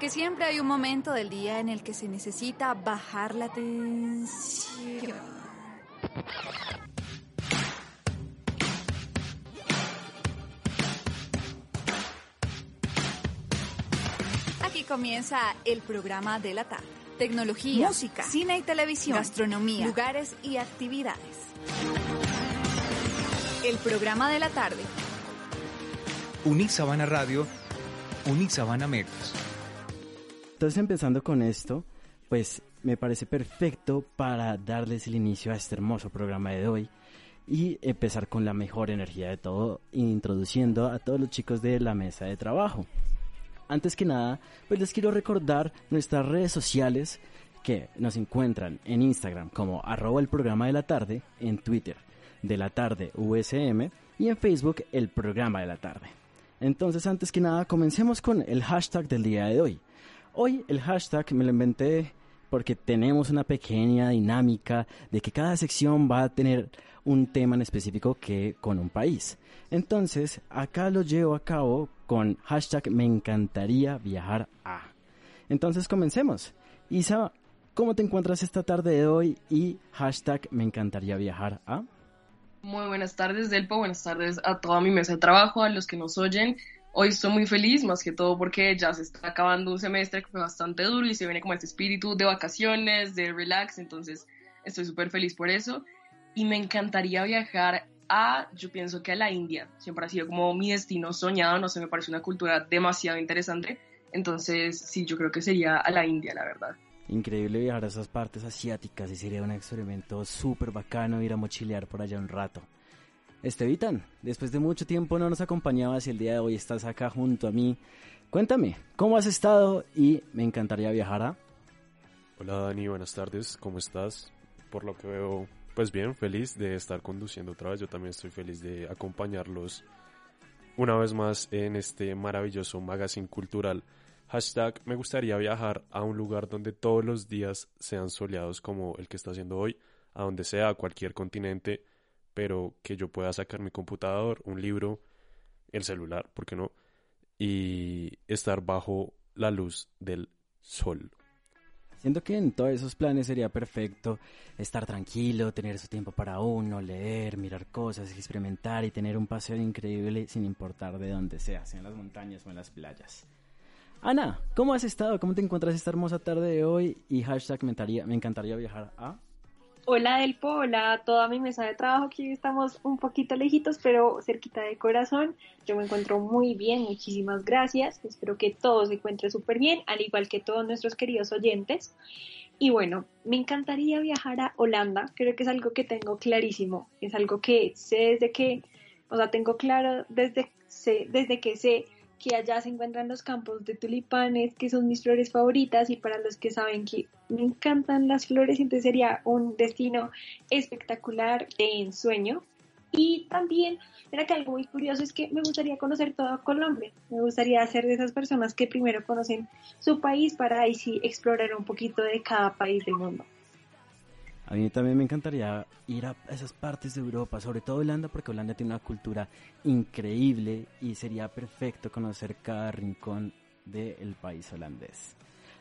Porque siempre hay un momento del día en el que se necesita bajar la tensión. Aquí comienza el programa de la tarde. Tecnología, música, cine y televisión, gastronomía, lugares y actividades. El programa de la tarde. Unisabana Radio, Unisabana Medios. Entonces empezando con esto, pues me parece perfecto para darles el inicio a este hermoso programa de hoy y empezar con la mejor energía de todo, introduciendo a todos los chicos de la mesa de trabajo. Antes que nada, pues les quiero recordar nuestras redes sociales que nos encuentran en Instagram como arroba el programa de la tarde, en Twitter de la tarde USM y en Facebook el programa de la tarde. Entonces, antes que nada, comencemos con el hashtag del día de hoy. Hoy el hashtag me lo inventé porque tenemos una pequeña dinámica de que cada sección va a tener un tema en específico que con un país. Entonces, acá lo llevo a cabo con hashtag me encantaría viajar a. Entonces, comencemos. Isa, ¿cómo te encuentras esta tarde de hoy? Y hashtag me encantaría viajar a. Muy buenas tardes, Delpo. Buenas tardes a toda mi mesa de trabajo, a los que nos oyen. Hoy estoy muy feliz, más que todo porque ya se está acabando un semestre que fue bastante duro y se viene como este espíritu de vacaciones, de relax, entonces estoy súper feliz por eso. Y me encantaría viajar a, yo pienso que a la India, siempre ha sido como mi destino soñado, no sé, me parece una cultura demasiado interesante, entonces sí, yo creo que sería a la India, la verdad. Increíble viajar a esas partes asiáticas y sería un experimento súper bacano ir a mochilear por allá un rato. Estevitan, después de mucho tiempo no nos acompañabas y el día de hoy estás acá junto a mí. Cuéntame, ¿cómo has estado? Y me encantaría viajar a... Hola Dani, buenas tardes, ¿cómo estás? Por lo que veo, pues bien, feliz de estar conduciendo otra vez. Yo también estoy feliz de acompañarlos una vez más en este maravilloso magazine cultural. Hashtag, me gustaría viajar a un lugar donde todos los días sean soleados como el que está haciendo hoy, a donde sea, a cualquier continente pero que yo pueda sacar mi computador, un libro, el celular, ¿por qué no? Y estar bajo la luz del sol. Siento que en todos esos planes sería perfecto estar tranquilo, tener su tiempo para uno, leer, mirar cosas, experimentar y tener un paseo increíble sin importar de dónde sea, sea en las montañas o en las playas. Ana, ¿cómo has estado? ¿Cómo te encuentras esta hermosa tarde de hoy? Y hashtag me encantaría viajar a... Hola Delpo, hola a toda mi mesa de trabajo, aquí estamos un poquito lejitos, pero cerquita de corazón. Yo me encuentro muy bien, muchísimas gracias. Espero que todo se encuentre súper bien, al igual que todos nuestros queridos oyentes. Y bueno, me encantaría viajar a Holanda, creo que es algo que tengo clarísimo, es algo que sé desde que, o sea, tengo claro desde, desde que sé que allá se encuentran los campos de tulipanes, que son mis flores favoritas y para los que saben que me encantan las flores, entonces sería un destino espectacular de ensueño. Y también, era que algo muy curioso es que me gustaría conocer toda Colombia. Me gustaría ser de esas personas que primero conocen su país para ahí sí explorar un poquito de cada país del mundo. A mí también me encantaría ir a esas partes de Europa, sobre todo Holanda, porque Holanda tiene una cultura increíble y sería perfecto conocer cada rincón del país holandés.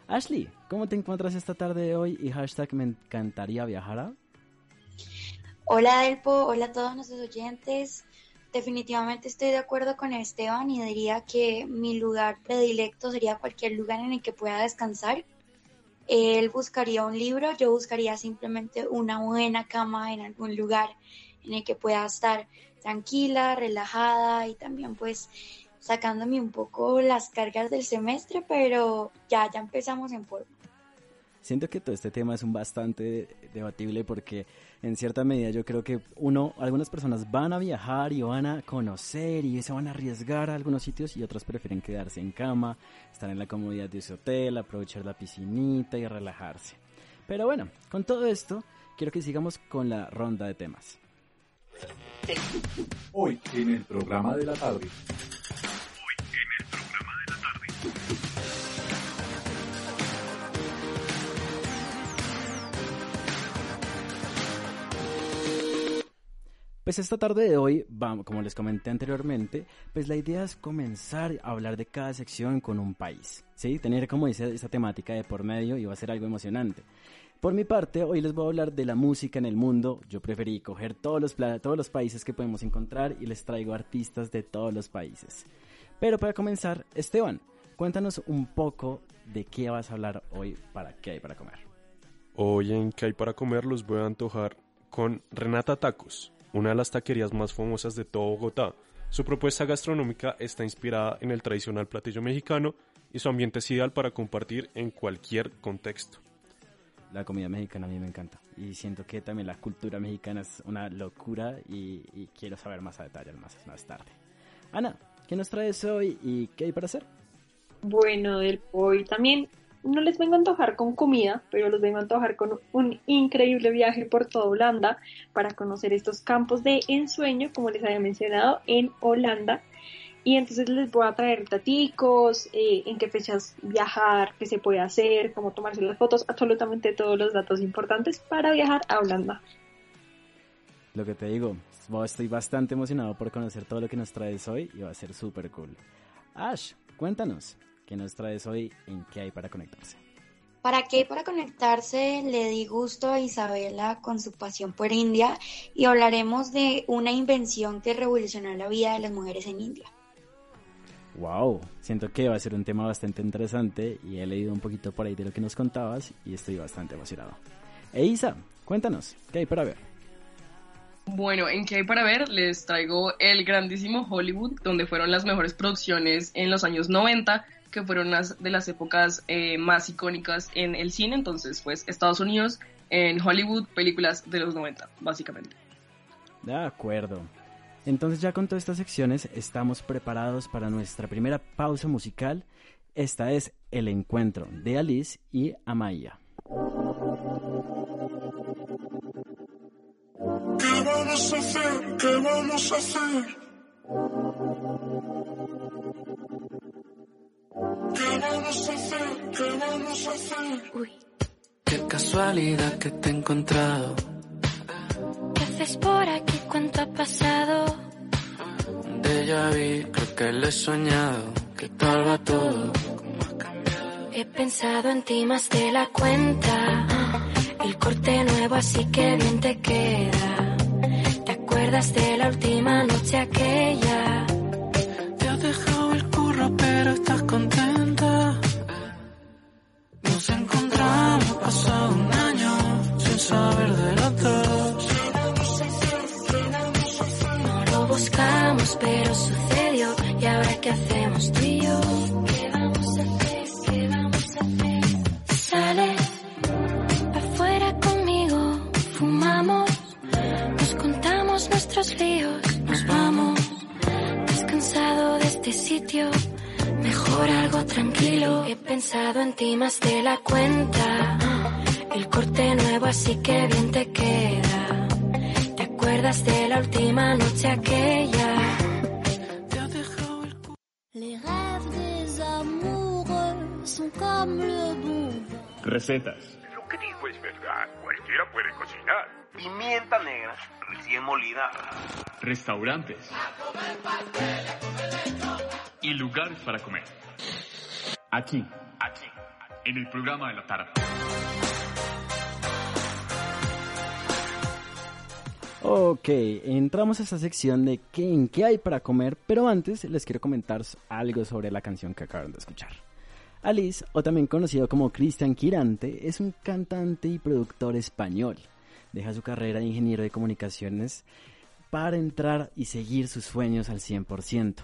Ashley, ¿cómo te encuentras esta tarde de hoy? Y hashtag me encantaría viajar a... Hola Delpo, hola a todos nuestros oyentes. Definitivamente estoy de acuerdo con Esteban y diría que mi lugar predilecto sería cualquier lugar en el que pueda descansar él buscaría un libro, yo buscaría simplemente una buena cama en algún lugar en el que pueda estar tranquila, relajada y también pues sacándome un poco las cargas del semestre, pero ya, ya empezamos en forma. Siento que todo este tema es un bastante debatible porque en cierta medida yo creo que uno, algunas personas van a viajar y van a conocer y se van a arriesgar a algunos sitios y otros prefieren quedarse en cama, estar en la comodidad de su hotel, aprovechar la piscinita y relajarse. Pero bueno, con todo esto, quiero que sigamos con la ronda de temas. Hoy en el programa de la tarde. Pues esta tarde de hoy, como les comenté anteriormente, pues la idea es comenzar a hablar de cada sección con un país, ¿sí? Tener como dice esa temática de por medio y va a ser algo emocionante. Por mi parte, hoy les voy a hablar de la música en el mundo. Yo preferí coger todos los, todos los países que podemos encontrar y les traigo artistas de todos los países. Pero para comenzar, Esteban, cuéntanos un poco de qué vas a hablar hoy para qué hay para comer. Hoy en qué hay para comer los voy a antojar con Renata Tacos una de las taquerías más famosas de todo Bogotá. Su propuesta gastronómica está inspirada en el tradicional platillo mexicano y su ambiente es ideal para compartir en cualquier contexto. La comida mexicana a mí me encanta y siento que también la cultura mexicana es una locura y, quiero saber más a detalle más, más tarde. Ana, ¿qué nos traes hoy y qué hay para hacer? Bueno, del hoy también no les vengo a antojar con comida, pero los vengo a antojar con un increíble viaje por toda Holanda para conocer estos campos de ensueño, como les había mencionado, en Holanda. Y entonces les voy a traer taticos, eh, en qué fechas viajar, qué se puede hacer, cómo tomarse las fotos, absolutamente todos los datos importantes para viajar a Holanda. Lo que te digo, estoy bastante emocionado por conocer todo lo que nos traes hoy y va a ser súper cool. Ash, cuéntanos, ¿Qué nos traes hoy en qué hay para conectarse? ¿Para qué hay para conectarse? Le di gusto a Isabela con su pasión por India y hablaremos de una invención que revolucionó la vida de las mujeres en India. Wow, siento que va a ser un tema bastante interesante y he leído un poquito por ahí de lo que nos contabas y estoy bastante emocionado. E Isa, cuéntanos, ¿qué hay para ver? Bueno, en qué hay para ver, les traigo el grandísimo Hollywood, donde fueron las mejores producciones en los años 90, que fueron unas de las épocas eh, más icónicas en el cine, entonces pues Estados Unidos, en Hollywood, películas de los 90, básicamente. De acuerdo. Entonces ya con todas estas secciones estamos preparados para nuestra primera pausa musical. Esta es El Encuentro de Alice y Amaya. ¿Qué vamos a hacer? ¿Qué vamos a hacer? ¿Qué vamos a hacer? ¿Qué vamos a hacer? Uy. Qué casualidad que te he encontrado. ¿Qué haces por aquí? ¿Cuánto ha pasado? De ya vi, creo que le he soñado. ¿Qué tal va todo? He pensado en ti más de la cuenta. El corte nuevo, así que bien te queda. ¿Te acuerdas de la última noche aquella? No lo buscamos, pero sucedió. ¿Y ahora qué hacemos tú y yo? ¿Qué vamos a hacer? ¿Qué vamos a hacer? Sales afuera conmigo, fumamos, nos contamos nuestros líos, nos vamos. Descansado de este sitio, mejor algo tranquilo. He pensado en ti más de la cuenta. Corte nuevo, así que bien te queda. ¿Te acuerdas de la última noche aquella? Te has dejado el Les rêves des amoureux sont comme le bon. Recetas. Lo que dijo es verdad. Cualquiera puede cocinar. Pimienta negra, recién molida. Restaurantes. Y lugares para comer. Aquí, aquí, en el programa de la tarde. Ok, entramos a esta sección de qué, en qué hay para comer, pero antes les quiero comentar algo sobre la canción que acaban de escuchar. Alice, o también conocido como Cristian Quirante, es un cantante y productor español. Deja su carrera de ingeniero de comunicaciones para entrar y seguir sus sueños al 100%.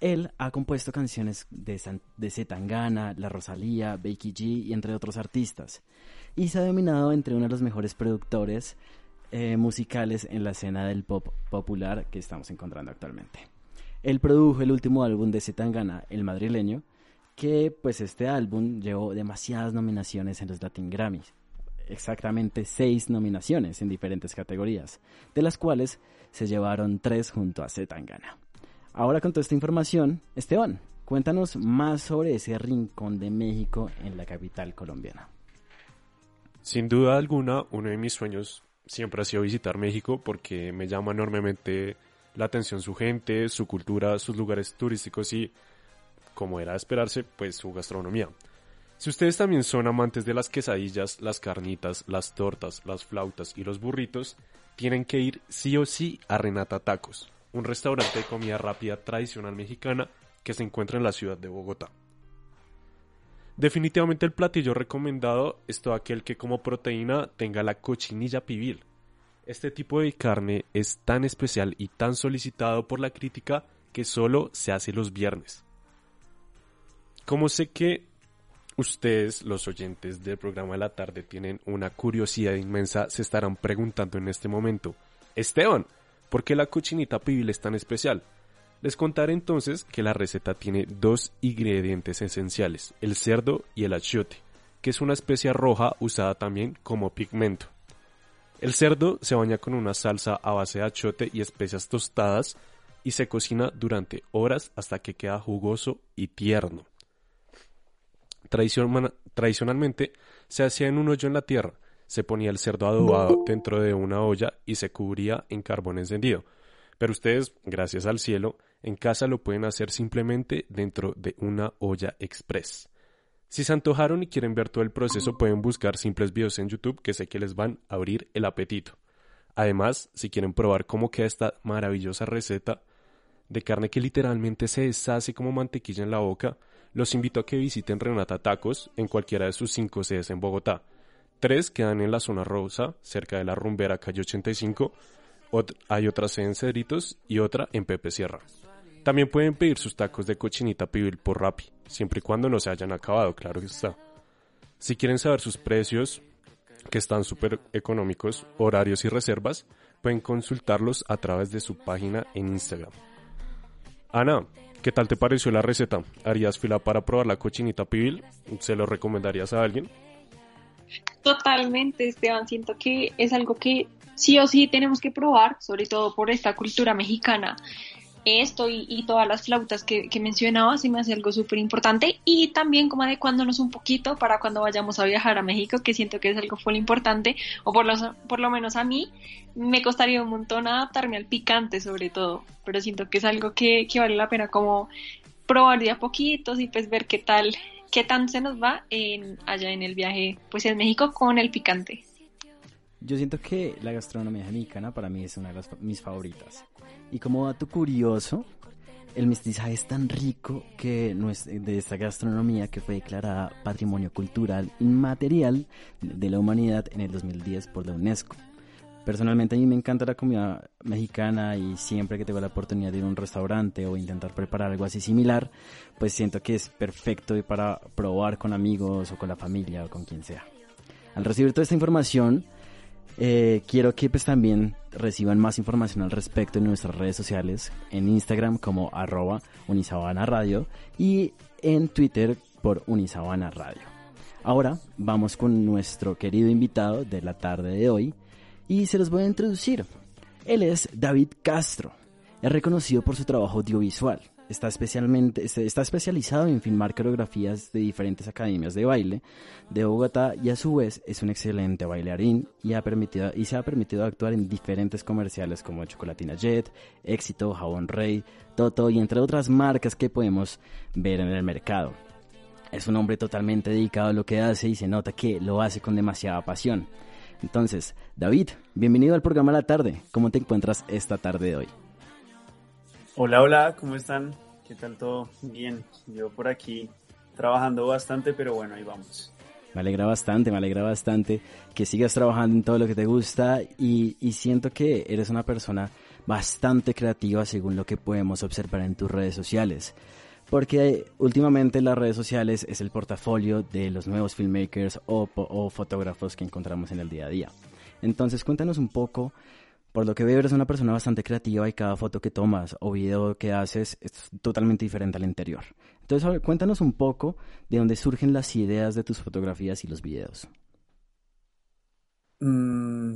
Él ha compuesto canciones de, San, de Zetangana, La Rosalía, Becky G y entre otros artistas. Y se ha dominado entre uno de los mejores productores eh, musicales en la escena del pop popular que estamos encontrando actualmente. Él produjo el último álbum de Zetangana, El Madrileño, que pues este álbum llevó demasiadas nominaciones en los Latin Grammys. Exactamente seis nominaciones en diferentes categorías, de las cuales se llevaron tres junto a Zetangana. Ahora con toda esta información, Esteban, cuéntanos más sobre ese rincón de México en la capital colombiana. Sin duda alguna, uno de mis sueños siempre ha sido visitar México porque me llama enormemente la atención su gente, su cultura, sus lugares turísticos y, como era de esperarse, pues su gastronomía. Si ustedes también son amantes de las quesadillas, las carnitas, las tortas, las flautas y los burritos, tienen que ir sí o sí a Renata Tacos, un restaurante de comida rápida tradicional mexicana que se encuentra en la ciudad de Bogotá. Definitivamente el platillo recomendado es todo aquel que como proteína tenga la cochinilla pibil, este tipo de carne es tan especial y tan solicitado por la crítica que solo se hace los viernes. Como sé que ustedes, los oyentes del programa de la tarde, tienen una curiosidad inmensa, se estarán preguntando en este momento, Esteban, ¿por qué la cochinita pibil es tan especial? Les contaré entonces que la receta tiene dos ingredientes esenciales, el cerdo y el achiote, que es una especia roja usada también como pigmento. El cerdo se baña con una salsa a base de achote y especias tostadas y se cocina durante horas hasta que queda jugoso y tierno. tradicionalmente se hacía en un hoyo en la tierra, se ponía el cerdo adobado dentro de una olla y se cubría en carbón encendido. Pero ustedes, gracias al cielo, en casa lo pueden hacer simplemente dentro de una olla express. Si se antojaron y quieren ver todo el proceso, pueden buscar simples videos en YouTube que sé que les van a abrir el apetito. Además, si quieren probar cómo queda esta maravillosa receta de carne que literalmente se deshace como mantequilla en la boca, los invito a que visiten Renata Tacos en cualquiera de sus cinco sedes en Bogotá. Tres quedan en la zona rosa, cerca de la rumbera calle 85. hay otra sede en Cedritos y otra en Pepe Sierra. También pueden pedir sus tacos de cochinita pibil por Rappi, siempre y cuando no se hayan acabado, claro que está. Si quieren saber sus precios, que están súper económicos, horarios y reservas, pueden consultarlos a través de su página en Instagram. Ana, ¿qué tal te pareció la receta? ¿Harías fila para probar la cochinita pibil? ¿Se lo recomendarías a alguien? Totalmente, Esteban. Siento que es algo que sí o sí tenemos que probar, sobre todo por esta cultura mexicana esto y, todas las flautas que, que mencionaba me hace algo súper importante y también como adecuándonos un poquito para cuando vayamos a viajar a México, que siento que es algo muy importante, o por, los, por lo menos a mí, me costaría un montón adaptarme al picante sobre todo, pero siento que es algo que, vale la pena como probar de a poquitos y pues ver qué tal, qué tan se nos va en, allá en el viaje pues en México con el picante. Yo siento que la gastronomía mexicana para mí es una de mis favoritas. Y como dato curioso, el mestizaje es tan rico que de esta gastronomía que fue declarada Patrimonio Cultural Inmaterial de la Humanidad en el 2010 por la UNESCO. Personalmente a mí me encanta la comida mexicana y siempre que tengo la oportunidad de ir a un restaurante o intentar preparar algo así similar, pues siento que es perfecto para probar con amigos o con la familia o con quien sea. Al recibir toda esta información, eh, quiero que pues también reciban más información al respecto en nuestras redes sociales, en Instagram como arroba Unisabana Radio y en Twitter por Unisabana Radio. Ahora vamos con nuestro querido invitado de la tarde de hoy y se los voy a introducir. Él es David Castro. Es reconocido por su trabajo audiovisual. Está, especialmente, está especializado en filmar coreografías de diferentes academias de baile de Bogotá y a su vez es un excelente bailarín y, ha permitido, y se ha permitido actuar en diferentes comerciales como Chocolatina Jet, Éxito, Jabón Rey, Toto y entre otras marcas que podemos ver en el mercado. Es un hombre totalmente dedicado a lo que hace y se nota que lo hace con demasiada pasión. Entonces, David, bienvenido al programa La Tarde. ¿Cómo te encuentras esta tarde de hoy? Hola, hola, ¿cómo están? ¿Qué tal todo? Bien, yo por aquí trabajando bastante, pero bueno, ahí vamos. Me alegra bastante, me alegra bastante que sigas trabajando en todo lo que te gusta y, siento que eres una persona bastante creativa según lo que podemos observar en tus redes sociales. Porque últimamente las redes sociales es el portafolio de los nuevos filmmakers o, o fotógrafos que encontramos en el día a día. Entonces cuéntanos un poco por lo que veo, eres una persona bastante creativa y cada foto que tomas o video que haces es totalmente diferente al interior. Entonces, cuéntanos un poco de dónde surgen las ideas de tus fotografías y los videos. Mm,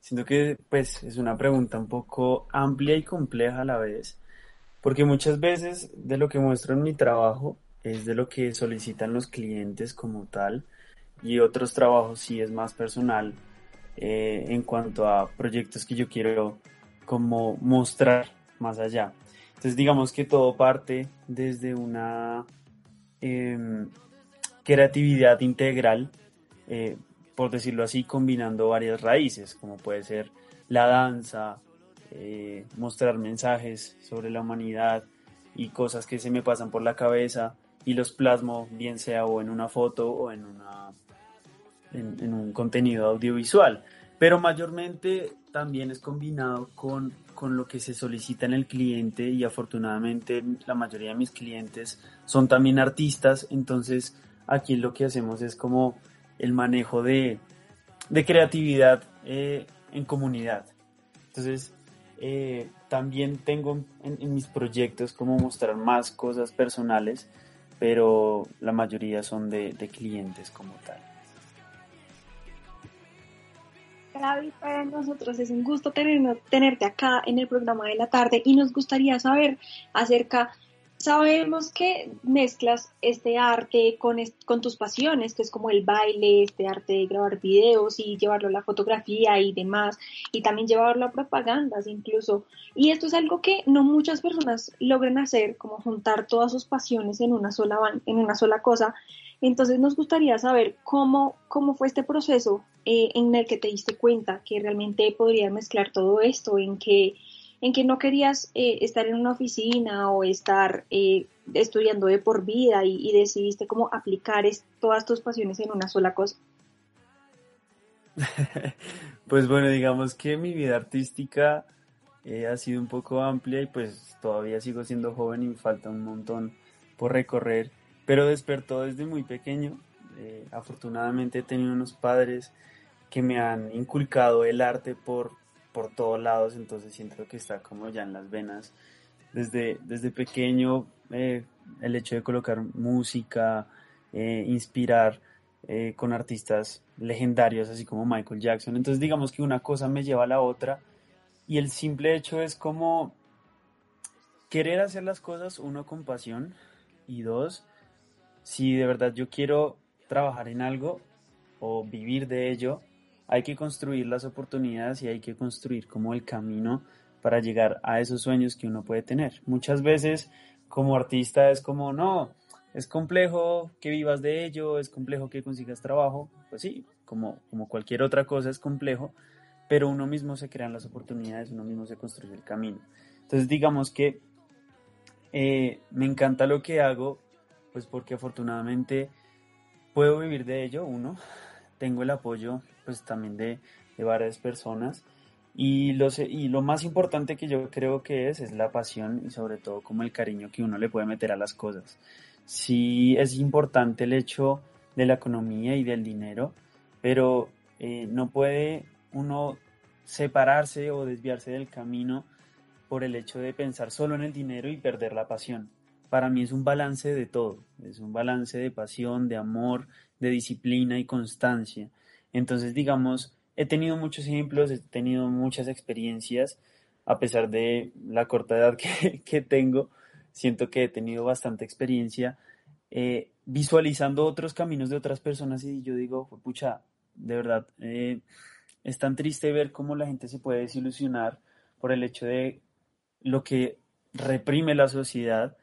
siento que pues es una pregunta un poco amplia y compleja a la vez, porque muchas veces de lo que muestro en mi trabajo es de lo que solicitan los clientes como tal y otros trabajos sí es más personal eh, en cuanto a proyectos que yo quiero como mostrar más allá. Entonces digamos que todo parte desde una em, creatividad integral, eh, por decirlo así, combinando varias raíces, como puede ser la danza, eh, mostrar mensajes sobre la humanidad y cosas que se me pasan por la cabeza y los plasmo, bien sea o en una foto o en una en, un contenido audiovisual, pero mayormente también es combinado con, con lo que se solicita en el cliente y afortunadamente la mayoría de mis clientes son también artistas, entonces aquí lo que hacemos es como el manejo de, de creatividad eh, en comunidad. Entonces, eh, también tengo en, en, mis proyectos como mostrar más cosas personales, pero la mayoría son de, de clientes como tal. Gaby, para nosotros es un gusto tener, tenerte acá en el programa de la tarde y nos gustaría saber acerca, sabemos que mezclas este arte con, con tus pasiones, que es como el baile, este arte de grabar videos y llevarlo a la fotografía y demás, y también llevarlo a propagandas incluso. Y esto es algo que no muchas personas logran hacer, como juntar todas sus pasiones en una sola, en una sola cosa. Entonces nos gustaría saber cómo, cómo fue este proceso eh, en el que te diste cuenta que realmente podrías mezclar todo esto, en que, en que no querías eh, estar en una oficina o estar eh, estudiando de por vida y, decidiste cómo aplicar todas tus pasiones en una sola cosa. pues bueno, digamos que mi vida artística ha sido un poco amplia y pues todavía sigo siendo joven y me falta un montón por recorrer, pero despertó desde muy pequeño. afortunadamente he tenido unos padres que me han inculcado el arte por, por todos lados, entonces siento que está como ya en las venas. Desde, desde pequeño, eh, el hecho de colocar música, eh, inspirar eh, con artistas legendarios, así como Michael Jackson. Entonces digamos que una cosa me lleva a la otra y el simple hecho es como querer hacer las cosas, uno, con pasión y dos, si de verdad yo quiero trabajar en algo o vivir de ello, hay que construir las oportunidades y hay que construir como el camino para llegar a esos sueños que uno puede tener. Muchas veces como artista es como, no, es complejo que vivas de ello, es complejo que consigas trabajo, pues sí, como, como cualquier otra cosa es complejo, pero uno mismo se crean las oportunidades, uno mismo se construye el camino. Entonces digamos que eh, me encanta lo que hago, pues porque afortunadamente puedo vivir de ello, uno, tengo el apoyo pues también de, varias personas. Y lo, y lo más importante que yo creo que es, es la pasión y sobre todo como el cariño que uno le puede meter a las cosas. Sí es importante el hecho de la economía y del dinero, pero eh, no puede uno separarse o desviarse del camino por el hecho de pensar solo en el dinero y perder la pasión. Para mí es un balance de todo, es un balance de pasión, de amor, de disciplina y constancia. Entonces, digamos, he tenido muchos ejemplos, he tenido muchas experiencias, a pesar de la corta edad que, tengo, siento que he tenido bastante experiencia eh, visualizando otros caminos de otras personas y yo digo, pucha, de verdad, eh, es tan triste ver cómo la gente se puede desilusionar por el hecho de lo que reprime la sociedad,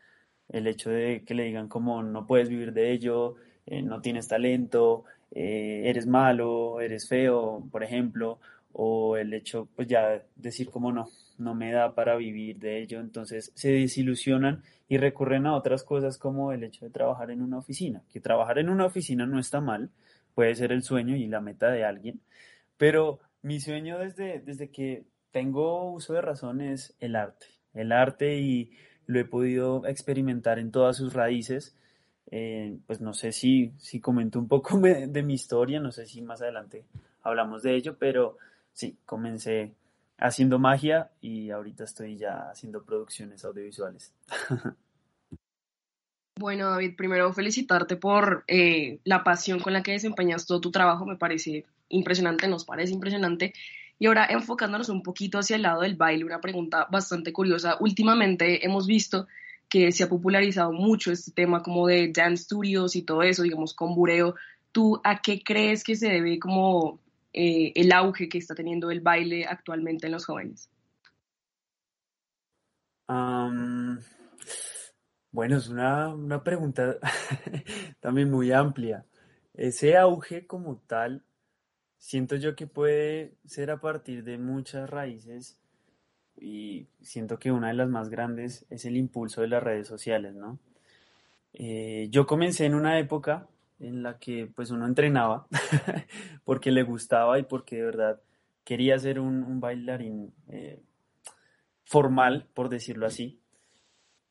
el hecho de que le digan como no puedes vivir de ello, eh, no tienes talento, eh, eres malo, eres feo, por ejemplo, o el hecho, pues ya decir como no, no me da para vivir de ello, entonces se desilusionan y recurren a otras cosas como el hecho de trabajar en una oficina, que trabajar en una oficina no está mal, puede ser el sueño y la meta de alguien, pero mi sueño desde, desde que tengo uso de razón es el arte. El arte y lo he podido experimentar en todas sus raíces. Eh, pues no sé si, si comento un poco de mi historia, no sé si más adelante hablamos de ello, pero sí, comencé haciendo magia y ahorita estoy ya haciendo producciones audiovisuales. Bueno, David, primero felicitarte por eh, la pasión con la que desempeñas todo tu trabajo, me parece impresionante, nos parece impresionante. Y ahora enfocándonos un poquito hacia el lado del baile, una pregunta bastante curiosa. Últimamente hemos visto que se ha popularizado mucho este tema como de dance studios y todo eso, digamos, con bureo. ¿Tú a qué crees que se debe como eh, el auge que está teniendo el baile actualmente en los jóvenes? bueno, es una, una pregunta también muy amplia. Ese auge como tal, siento yo que puede ser a partir de muchas raíces y siento que una de las más grandes es el impulso de las redes sociales, ¿no? Eh, yo comencé en una época en la que pues uno entrenaba porque le gustaba y porque de verdad quería ser un, bailarín eh, formal, por decirlo así.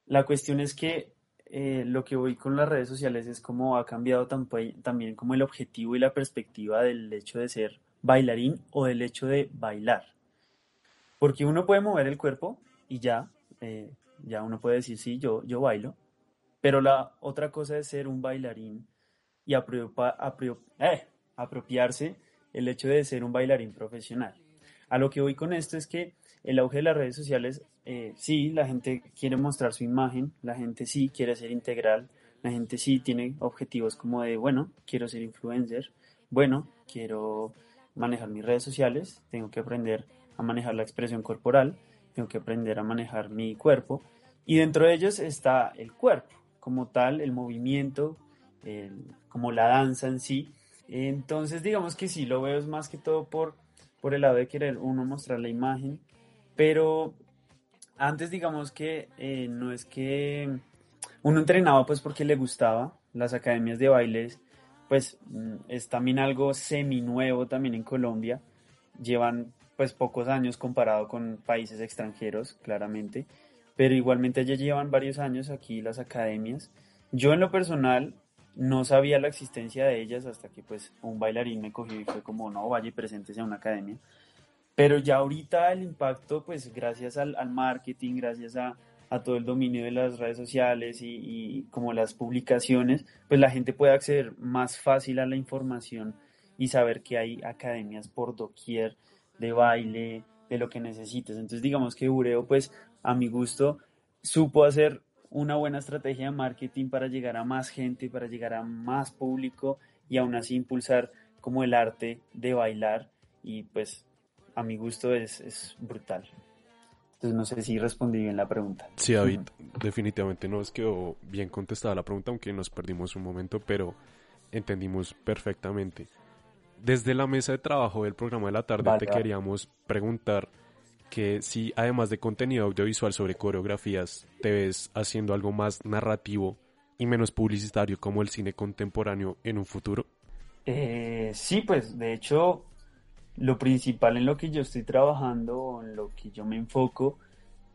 La cuestión es que eh, lo que voy con las redes sociales es cómo ha cambiado también como el objetivo y la perspectiva del hecho de ser bailarín o del hecho de bailar. Porque uno puede mover el cuerpo y ya, eh, ya uno puede decir, sí, yo, yo bailo, pero la otra cosa es ser un bailarín y eh, apropiarse el hecho de ser un bailarín profesional. A lo que voy con esto es que el auge de las redes sociales, eh, sí, la gente quiere mostrar su imagen, la gente sí quiere ser integral, la gente sí tiene objetivos como de, bueno, quiero ser influencer, bueno, quiero manejar mis redes sociales, tengo que aprender a manejar la expresión corporal, tengo que aprender a manejar mi cuerpo, y dentro de ellos está el cuerpo, como tal, el movimiento, como la danza en sí. Entonces, digamos que sí, lo veo es más que todo por, por el lado de querer uno mostrar la imagen, pero antes digamos que eh, no es que uno entrenaba pues porque le gustaba, las academias de bailes pues mm, es también algo semi nuevo también en Colombia, llevan pues pocos años comparado con países extranjeros, claramente, pero igualmente ya llevan varios años aquí las academias. Yo en lo personal no sabía la existencia de ellas hasta que pues un bailarín me cogió y fue como, no, vaya y preséntese a una academia. Pero ya ahorita el impacto, pues gracias al, marketing, gracias a, todo el dominio de las redes sociales y, y, como las publicaciones, pues la gente puede acceder más fácil a la información y saber que hay academias por doquier de baile, de lo que necesites. Entonces digamos que Ureo, pues a mi gusto, supo hacer una buena estrategia de marketing para llegar a más gente, para llegar a más público y aún así impulsar como el arte de bailar y pues a mi gusto es, es brutal. Entonces no sé si respondí bien la pregunta. Sí, David, definitivamente nos quedó bien contestada la pregunta, aunque nos perdimos un momento, pero entendimos perfectamente. Desde la mesa de trabajo del programa de la tarde te queríamos preguntar que si además de contenido audiovisual sobre coreografías, te ves haciendo algo más narrativo y menos publicitario como el cine contemporáneo en un futuro? Eh, sí, pues de hecho lo principal en lo que yo estoy trabajando, en lo que yo me enfoco,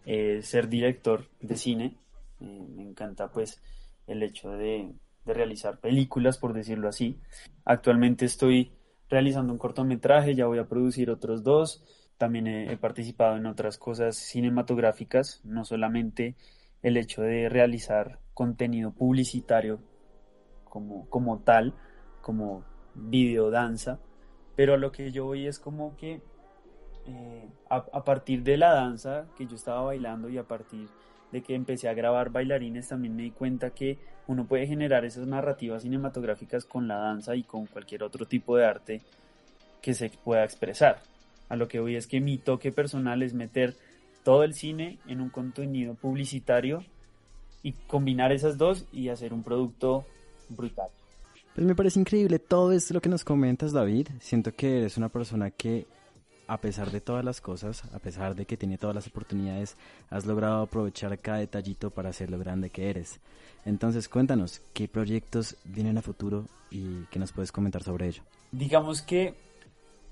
es ser director de cine. Eh, me encanta pues el hecho de, de realizar películas, por decirlo así. Actualmente estoy realizando un cortometraje, ya voy a producir otros dos también he, participado en otras cosas cinematográficas, no solamente el hecho de realizar contenido publicitario como, como tal, como danza, pero a lo que yo voy es como que eh, a, partir de la danza que yo estaba bailando y a partir de que empecé a grabar bailarines también me di cuenta que uno puede generar esas narrativas cinematográficas con la danza y con cualquier otro tipo de arte que se pueda expresar. A lo que voy es que mi toque personal es meter todo el cine en un contenido publicitario y combinar esas dos y hacer un producto brutal. Pues me parece increíble todo esto lo que nos comentas, David. Siento que eres una persona que, a pesar de todas las cosas, a pesar de que tiene todas las oportunidades, has logrado aprovechar cada detallito para ser lo grande que eres. Entonces, cuéntanos, ¿qué proyectos vienen a futuro y qué nos puedes comentar sobre ello? Digamos que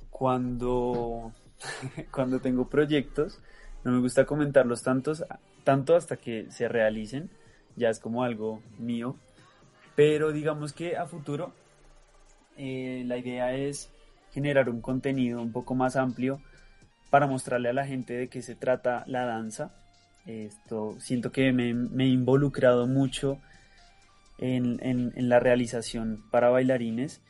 cuando cuando tengo proyectos, no me gusta comentarlos tantos, tanto hasta que se realicen, ya es como algo mío, pero digamos que a futuro eh, la idea es generar un contenido un poco más amplio para mostrarle a la gente de qué se trata la danza. Esto siento que me, he involucrado mucho en, la realización para bailarines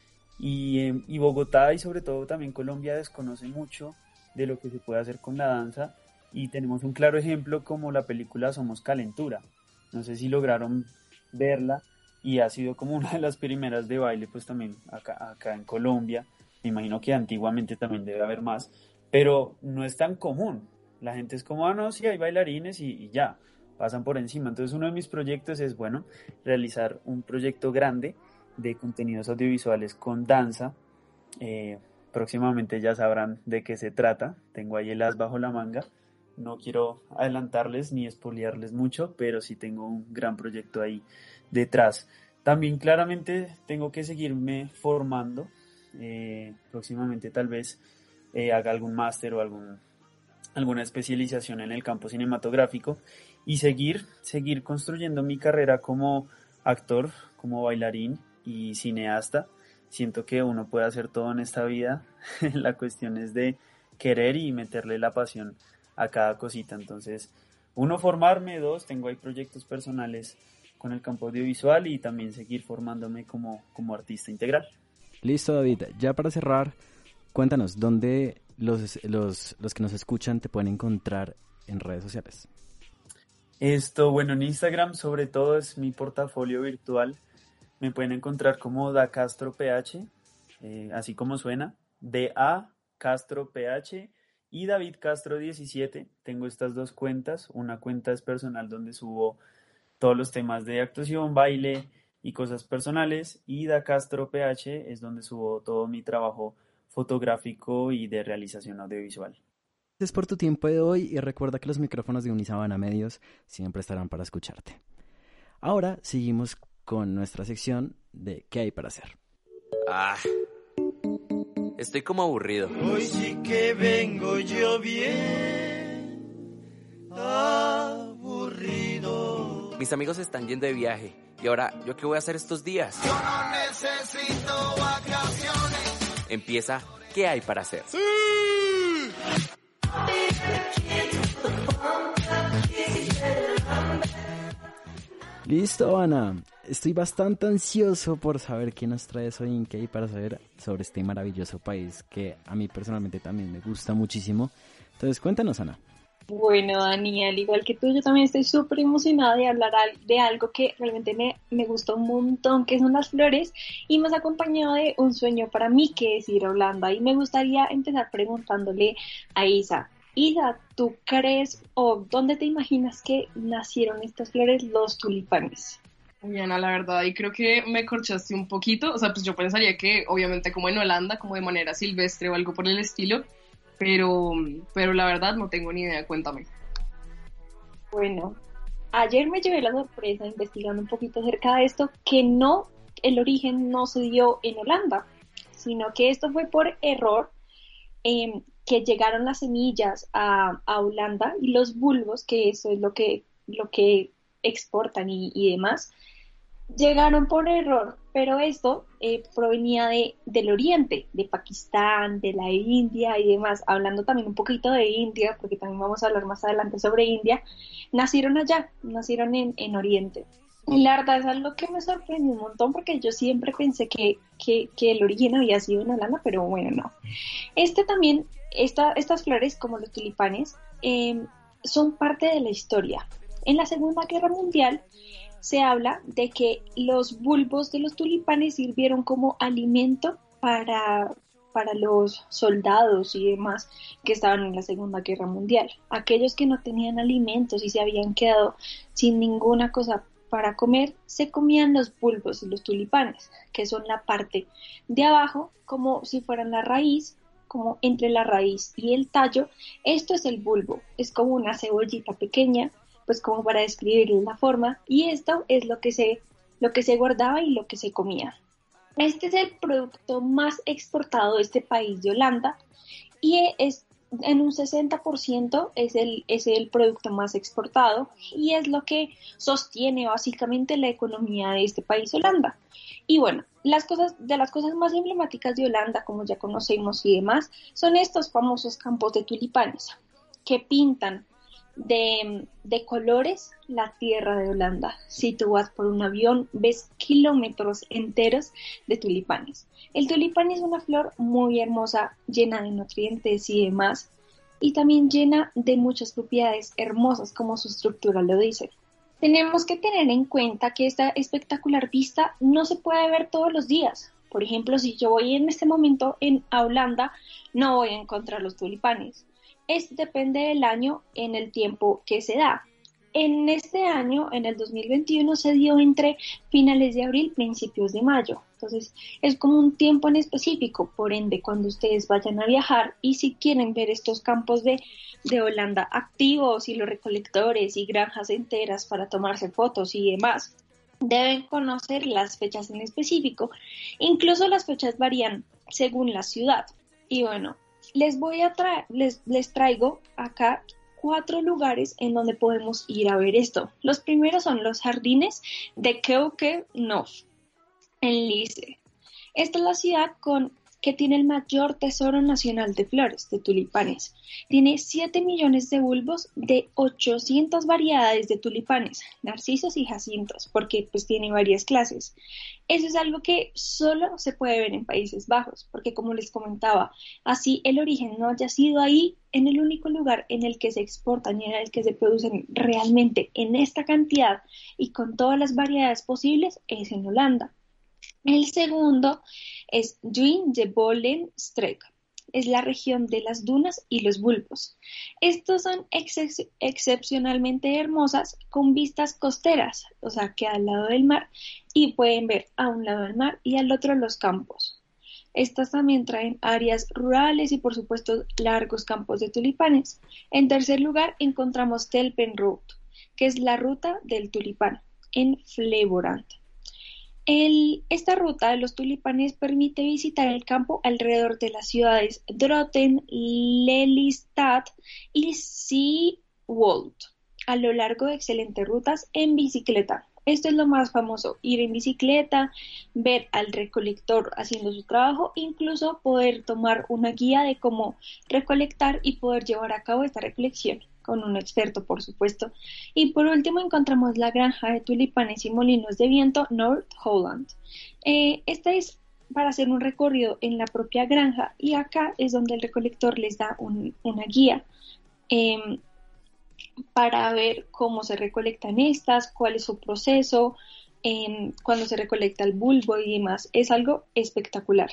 eh, y, Bogotá y sobre todo también Colombia desconoce mucho de lo que se puede hacer con la danza y tenemos un claro ejemplo como la película Somos Calentura. No sé si lograron verla y ha sido como una de las primeras de baile pues también acá, acá en Colombia. Me imagino que antiguamente también debe haber más, pero no es tan común. La gente es como, ah, no, sí, hay bailarines y, ya, pasan por encima. Entonces uno de mis proyectos es, bueno, realizar un proyecto grande de contenidos audiovisuales con danza. Eh, próximamente ya sabrán de qué se trata. Tengo ahí el as bajo la manga. No quiero adelantarles ni espoliarles mucho, pero sí tengo un gran proyecto ahí detrás. También claramente tengo que seguirme formando. Eh, próximamente tal vez eh, haga algún máster o algún, alguna especialización en el campo cinematográfico y seguir, seguir construyendo mi carrera como actor, como bailarín y cineasta. Siento que uno puede hacer todo en esta vida. la cuestión es de querer y meterle la pasión a cada cosita. Entonces, uno, formarme, dos, tengo ahí proyectos personales con el campo audiovisual y también seguir formándome como, como artista integral. Listo, David. Ya para cerrar, cuéntanos, ¿dónde los, los, los que nos escuchan te pueden encontrar en redes sociales? Esto, bueno, en Instagram sobre todo es mi portafolio virtual. Me pueden encontrar como Da Castro PH, eh, así como suena, DA Castro PH y David Castro 17. Tengo estas dos cuentas. Una cuenta es personal donde subo todos los temas de actuación, baile y cosas personales. Y Da Castro PH es donde subo todo mi trabajo fotográfico y de realización audiovisual. Gracias por tu tiempo de hoy y recuerda que los micrófonos de Unisabana Medios siempre estarán para escucharte. Ahora seguimos con nuestra sección de ¿Qué hay para hacer? Ah, estoy como aburrido. Hoy sí que vengo yo bien mis amigos están yendo de viaje. ¿Y ahora yo qué voy a hacer estos días? Yo no necesito vacaciones. Empieza ¿Qué hay para hacer? ¡Sí! Listo, Ana. Estoy bastante ansioso por saber qué nos traes hoy en qué hay para saber sobre este maravilloso país que a mí personalmente también me gusta muchísimo. Entonces, cuéntanos, Ana. Bueno, Dani, al igual que tú, yo también estoy súper emocionada de hablar de algo que realmente me, me gustó un montón, que son las flores, y has acompañado de un sueño para mí, que es ir a Holanda. Y me gustaría empezar preguntándole a Isa, Isa, ¿tú crees o dónde te imaginas que nacieron estas flores, los tulipanes? Ana, la verdad, y creo que me corchaste un poquito. O sea, pues yo pensaría que obviamente como en Holanda, como de manera silvestre o algo por el estilo, pero, pero la verdad no tengo ni idea, cuéntame. Bueno, ayer me llevé la sorpresa investigando un poquito acerca de esto, que no, el origen no se dio en Holanda, sino que esto fue por error, em, que llegaron las semillas a, Holanda y los bulbos, que eso es lo que, lo que exportan y, y demás, llegaron por error, pero esto eh, provenía de, del oriente, de Pakistán, de la India y demás. Hablando también un poquito de India, porque también vamos a hablar más adelante sobre India, nacieron allá, nacieron en, en Oriente. Y la verdad es algo que me sorprendió un montón porque yo siempre pensé que, que, el origen había sido en Holanda, pero bueno, no. Este también, esta, estas flores, como los tulipanes, eh, son parte de la historia. En la Segunda Guerra Mundial, se habla de que los bulbos de los tulipanes sirvieron como alimento para, para los soldados y demás que estaban en la Segunda Guerra Mundial. Aquellos que no tenían alimentos y se habían quedado sin ninguna cosa para comer, se comían los bulbos de los tulipanes, que son la parte de abajo, como si fueran la raíz, como entre la raíz y el tallo. Esto es el bulbo, es como una cebollita pequeña pues como para describirles la forma, y esto es lo que se, lo que se guardaba y lo que se comía. Este es el producto más exportado de este país de Holanda y es en un 60% es el, es el producto más exportado y es lo que sostiene básicamente la economía de este país, Holanda. Y bueno, las cosas, de las cosas más emblemáticas de Holanda, como ya conocemos y demás, son estos famosos campos de tulipanes que pintan de, colores la tierra de Holanda. Si tú vas por un avión, ves kilómetros enteros de tulipanes. El tulipán es una flor muy hermosa, llena de nutrientes y demás, y también llena de muchas propiedades hermosas, como su estructura lo dice. Tenemos que tener en cuenta que esta espectacular vista no se puede ver todos los días. Por ejemplo, si yo voy en este momento en Holanda, no voy a encontrar los tulipanes. Esto depende del año en el tiempo que se da. En este año, en el 2021, se dio entre finales de abril, principios de mayo. Entonces, es como un tiempo en específico. Por ende, cuando ustedes vayan a viajar y si quieren ver estos campos de, de Holanda activos y los recolectores y granjas enteras para tomarse fotos y demás, deben conocer las fechas en específico. Incluso las fechas varían según la ciudad. Y bueno, les voy a traer, les, les traigo acá cuatro lugares en donde podemos ir a ver esto. Los primeros son los jardines de Keukenhof, en Lice. Esta es la ciudad con que tiene el mayor tesoro nacional de flores, de tulipanes. Tiene 7 millones de bulbos de 800 variedades de tulipanes, narcisos y jacintos, porque pues tiene varias clases. Eso es algo que solo se puede ver en Países Bajos, porque como les comentaba, así el origen no haya sido ahí, en el único lugar en el que se exportan y en el que se producen realmente en esta cantidad y con todas las variedades posibles es en Holanda. El segundo es Duin de Bollenstreek. Es la región de las dunas y los bulbos. Estos son excepcionalmente hermosas con vistas costeras, o sea que al lado del mar y pueden ver a un lado el mar y al otro los campos. Estas también traen áreas rurales y por supuesto largos campos de tulipanes. En tercer lugar encontramos Telpen Road, que es la ruta del tulipán en Flevoland esta ruta de los tulipanes permite visitar el campo alrededor de las ciudades Drotten, Lelystad y Seawold a lo largo de excelentes rutas en bicicleta. Esto es lo más famoso, ir en bicicleta, ver al recolector haciendo su trabajo, incluso poder tomar una guía de cómo recolectar y poder llevar a cabo esta recolección con un experto, por supuesto. Y por último encontramos la granja de tulipanes y molinos de viento North Holland. Eh, esta es para hacer un recorrido en la propia granja y acá es donde el recolector les da una guía em, para ver cómo se recolectan estas, cuál es su proceso, em, cuando se recolecta el bulbo y demás. Es algo espectacular.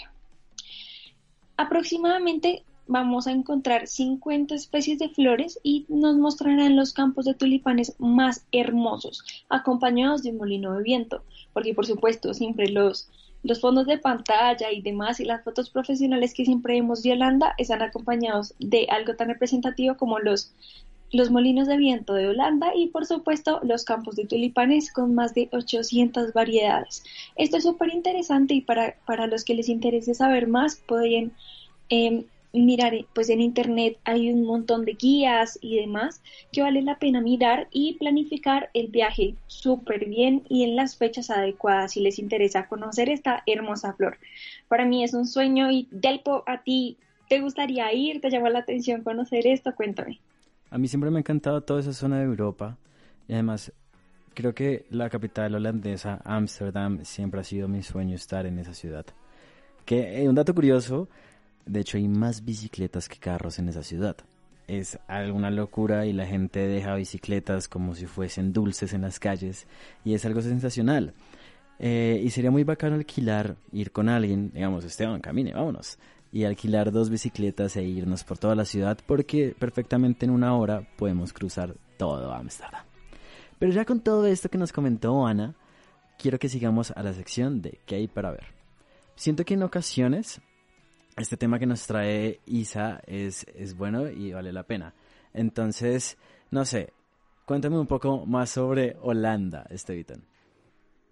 Aproximadamente vamos a encontrar 50 especies de flores y nos mostrarán los campos de tulipanes más hermosos, acompañados de un molino de viento, porque por supuesto siempre los, los fondos de pantalla y demás y las fotos profesionales que siempre vemos de Holanda están acompañados de algo tan representativo como los, los molinos de viento de Holanda y por supuesto los campos de tulipanes con más de 800 variedades. Esto es súper interesante y para, para los que les interese saber más pueden eh, mirar, pues en internet hay un montón de guías y demás que vale la pena mirar y planificar el viaje súper bien y en las fechas adecuadas si les interesa conocer esta hermosa flor. Para mí es un sueño y Delpo, a ti te gustaría ir, te llama la atención conocer esto, cuéntame. A mí siempre me ha encantado toda esa zona de Europa y además creo que la capital holandesa, Ámsterdam, siempre ha sido mi sueño estar en esa ciudad. Que eh, un dato curioso, de hecho, hay más bicicletas que carros en esa ciudad. Es alguna locura y la gente deja bicicletas como si fuesen dulces en las calles y es algo sensacional. Eh, y sería muy bacano alquilar, ir con alguien, digamos, Esteban, camine, vámonos, y alquilar dos bicicletas e irnos por toda la ciudad porque perfectamente en una hora podemos cruzar todo Ámsterdam. Pero ya con todo esto que nos comentó Ana, quiero que sigamos a la sección de qué hay para ver. Siento que en ocasiones este tema que nos trae Isa es, es bueno y vale la pena. Entonces, no sé, cuéntame un poco más sobre Holanda, Estevitan.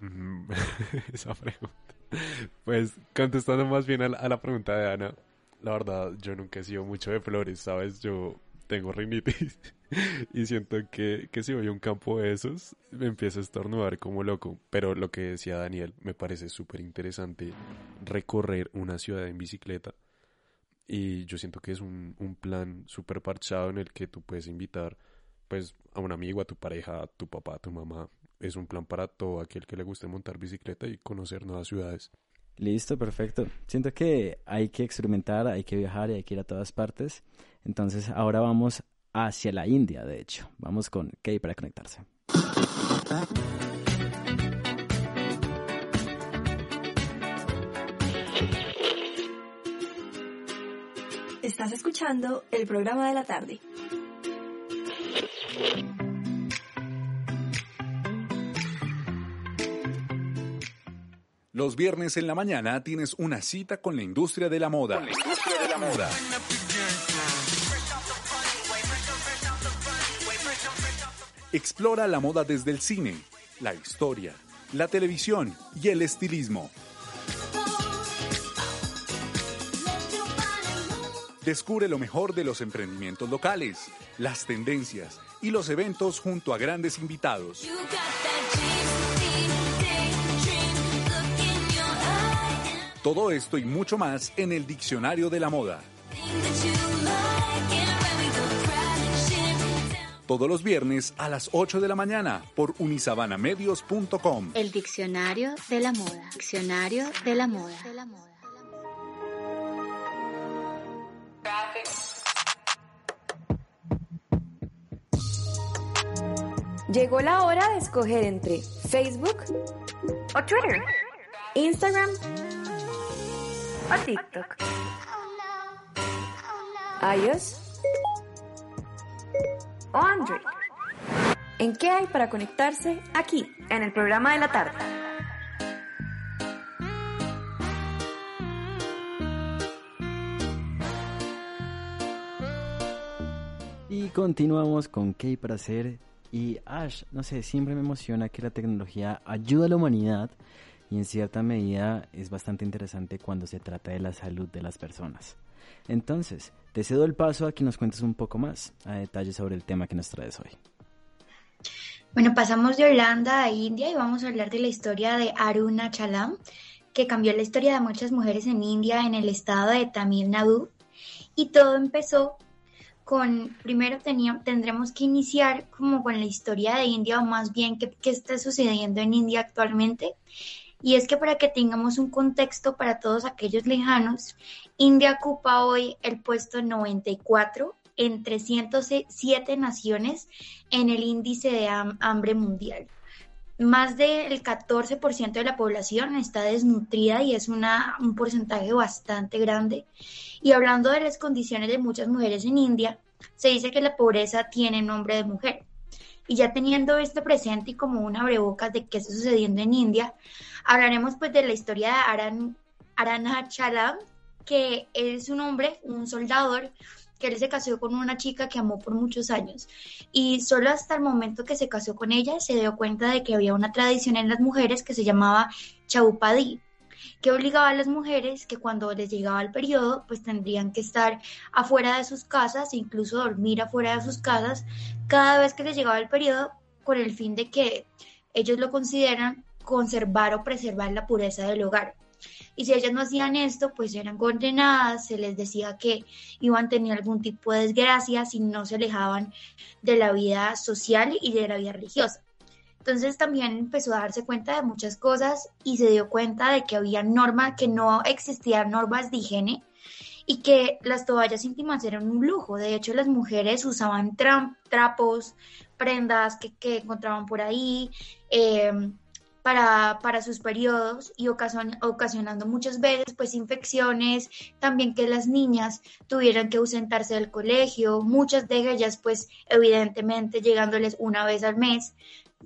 Esa pregunta. Pues contestando más bien a la, pregunta de Ana, la verdad, yo nunca he sido mucho de flores, ¿sabes? Yo tengo rinitis y siento que, que si voy a un campo de esos me empiezo a estornudar como loco. Pero lo que decía Daniel, me parece súper interesante recorrer una ciudad en bicicleta y yo siento que es un, un plan súper parchado en el que tú puedes invitar pues a un amigo, a tu pareja, a tu papá, a tu mamá. Es un plan para todo aquel que le guste montar bicicleta y conocer nuevas ciudades. Listo, perfecto. Siento que hay que experimentar, hay que viajar y hay que ir a todas partes. Entonces ahora vamos hacia la India, de hecho. Vamos con Kay para conectarse. Estás escuchando el programa de la tarde. Los viernes en la mañana tienes una cita con la industria de la moda. Con la industria de la moda. Explora la moda desde el cine, la historia, la televisión y el estilismo. Descubre lo mejor de los emprendimientos locales, las tendencias y los eventos junto a grandes invitados. Todo esto y mucho más en el Diccionario de la Moda. Todos los viernes a las 8 de la mañana por unisabanamedios.com. El Diccionario de la Moda. Diccionario de la Moda. Llegó la hora de escoger entre Facebook o Twitter, Instagram o TikTok. iOS o Android. ¿En qué hay para conectarse? Aquí, en el programa de la tarde. Y continuamos con Kay para hacer y Ash, no sé, siempre me emociona que la tecnología ayuda a la humanidad y en cierta medida es bastante interesante cuando se trata de la salud de las personas. Entonces, te cedo el paso a que nos cuentes un poco más a detalle sobre el tema que nos traes hoy. Bueno, pasamos de Holanda a India y vamos a hablar de la historia de Aruna Chalam, que cambió la historia de muchas mujeres en India en el estado de Tamil Nadu. Y todo empezó con, primero tendremos que iniciar como con la historia de India o más bien qué, qué está sucediendo en India actualmente. Y es que para que tengamos un contexto para todos aquellos lejanos, India ocupa hoy el puesto 94 entre 107 naciones en el índice de hambre mundial. Más del 14% de la población está desnutrida y es un porcentaje bastante grande. Y hablando de las condiciones de muchas mujeres en India, se dice que la pobreza tiene nombre de mujer. Y ya teniendo esto presente y como una abrebocas de qué está sucediendo en India, hablaremos pues de la historia de Aran, Arana Chalam, que es un hombre, un soldador, que él se casó con una chica que amó por muchos años. Y solo hasta el momento que se casó con ella se dio cuenta de que había una tradición en las mujeres que se llamaba Chaupadí, que obligaba a las mujeres que cuando les llegaba el periodo, pues tendrían que estar afuera de sus casas, incluso dormir afuera de sus casas, cada vez que les llegaba el periodo, con el fin de que ellos lo consideran conservar o preservar la pureza del hogar. Y si ellas no hacían esto, pues eran condenadas, se les decía que iban a tener algún tipo de desgracia si no se alejaban de la vida social y de la vida religiosa. Entonces también empezó a darse cuenta de muchas cosas y se dio cuenta de que había normas, que no existían normas de higiene y que las toallas íntimas eran un lujo. De hecho, las mujeres usaban trapos, prendas que, encontraban por ahí em, para, para, sus periodos y ocasionando muchas veces pues infecciones, también que las niñas tuvieran que ausentarse del colegio, muchas de ellas pues evidentemente llegándoles una vez al mes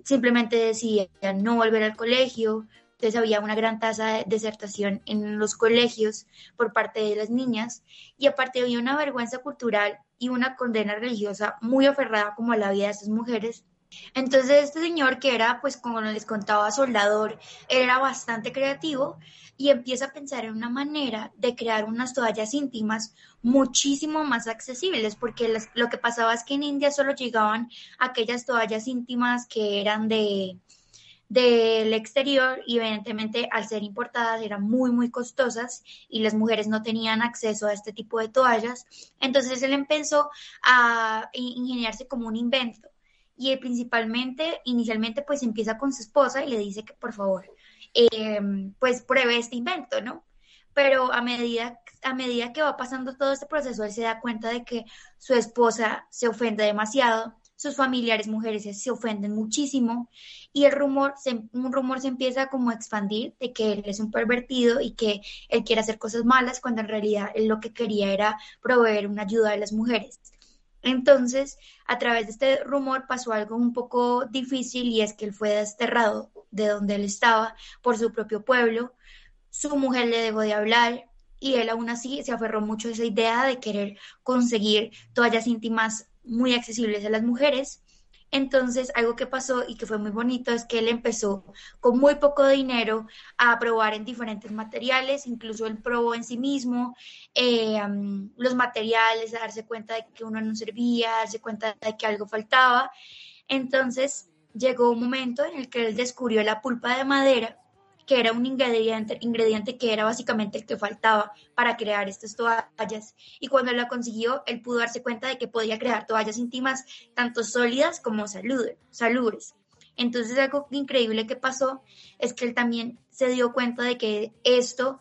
simplemente decían no volver al colegio, entonces había una gran tasa de desertación en los colegios por parte de las niñas y aparte había una vergüenza cultural y una condena religiosa muy aferrada como a la vida de esas mujeres. Entonces este señor que era, pues como les contaba, soldador, era bastante creativo y empieza a pensar en una manera de crear unas toallas íntimas muchísimo más accesibles, porque lo que pasaba es que en India solo llegaban aquellas toallas íntimas que eran de del exterior y evidentemente al ser importadas eran muy muy costosas y las mujeres no tenían acceso a este tipo de toallas. Entonces él empezó a ingeniarse como un invento y principalmente, inicialmente, pues empieza con su esposa y le dice que por favor, em, pues pruebe este invento, ¿no? Pero a medida, a medida que va pasando todo este proceso, él se da cuenta de que su esposa se ofende demasiado, sus familiares mujeres se ofenden muchísimo y el rumor, se, un rumor se empieza como a expandir de que él es un pervertido y que él quiere hacer cosas malas cuando en realidad él lo que quería era proveer una ayuda a las mujeres. Entonces, a través de este rumor pasó algo un poco difícil y es que él fue desterrado de donde él estaba por su propio pueblo. Su mujer le dejó de hablar y él aún así se aferró mucho a esa idea de querer conseguir toallas íntimas muy accesibles a las mujeres entonces, algo que pasó y que fue muy bonito es que él empezó con muy poco dinero a probar en diferentes materiales, incluso él probó en sí mismo eh, los materiales, a darse cuenta de que uno no servía, a darse cuenta de que algo faltaba. Entonces, llegó un momento en el que él descubrió la pulpa de madera que era un ingrediente, ingrediente que era básicamente el que faltaba para crear estas toallas. Y cuando la consiguió, él pudo darse cuenta de que podía crear toallas íntimas tanto sólidas como salubres. Entonces algo increíble que pasó es que él también se dio cuenta de que esto,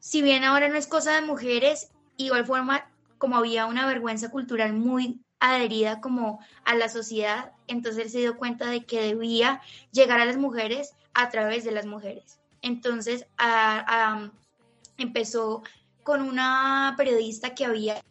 si bien ahora no es cosa de mujeres, igual forma como había una vergüenza cultural muy adherida como a la sociedad, entonces él se dio cuenta de que debía llegar a las mujeres a través de las mujeres. Entonces empezó con una periodista que había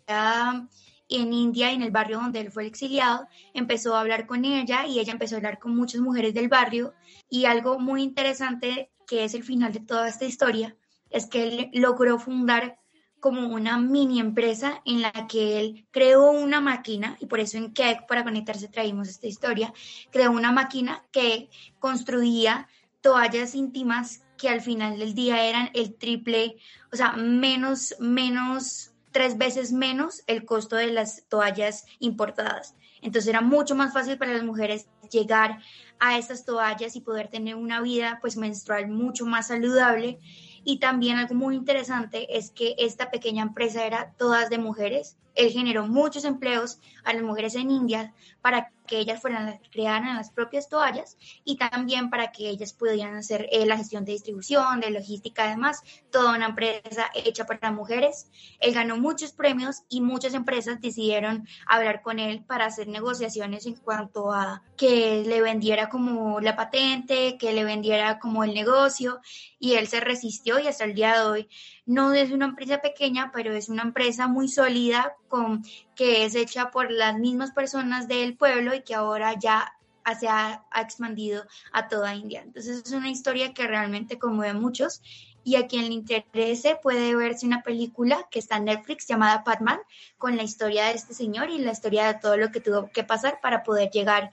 en India, en el barrio donde él fue exiliado, empezó a hablar con ella y ella empezó a hablar con muchas mujeres del barrio. Y algo muy interesante, que es el final de toda esta historia, es que él logró fundar como una mini empresa en la que él creó una máquina, y por eso en Keck para conectarse traímos esta historia, creó una máquina que construía toallas íntimas que al final del día eran el triple, o sea, menos, menos, tres veces menos el costo de las toallas importadas. Entonces era mucho más fácil para las mujeres llegar a estas toallas y poder tener una vida pues menstrual mucho más saludable. Y también algo muy interesante es que esta pequeña empresa era todas de mujeres. Él generó muchos empleos a las mujeres en India para que ellas fueran las crearan las propias toallas y también para que ellas pudieran hacer eh, la gestión de distribución, de logística, además, toda una empresa hecha para mujeres. Él ganó muchos premios y muchas empresas decidieron hablar con él para hacer negociaciones en cuanto a que le vendiera como la patente, que le vendiera como el negocio y él se resistió y hasta el día de hoy no es una empresa pequeña, pero es una empresa muy sólida con, que es hecha por las mismas personas del pueblo y que ahora ya se ha, expandido a toda India. Entonces es una historia que realmente conmueve a muchos y a quien le interese puede verse una película que está en Netflix llamada Batman con la historia de este señor y la historia de todo lo que tuvo que pasar para poder llegar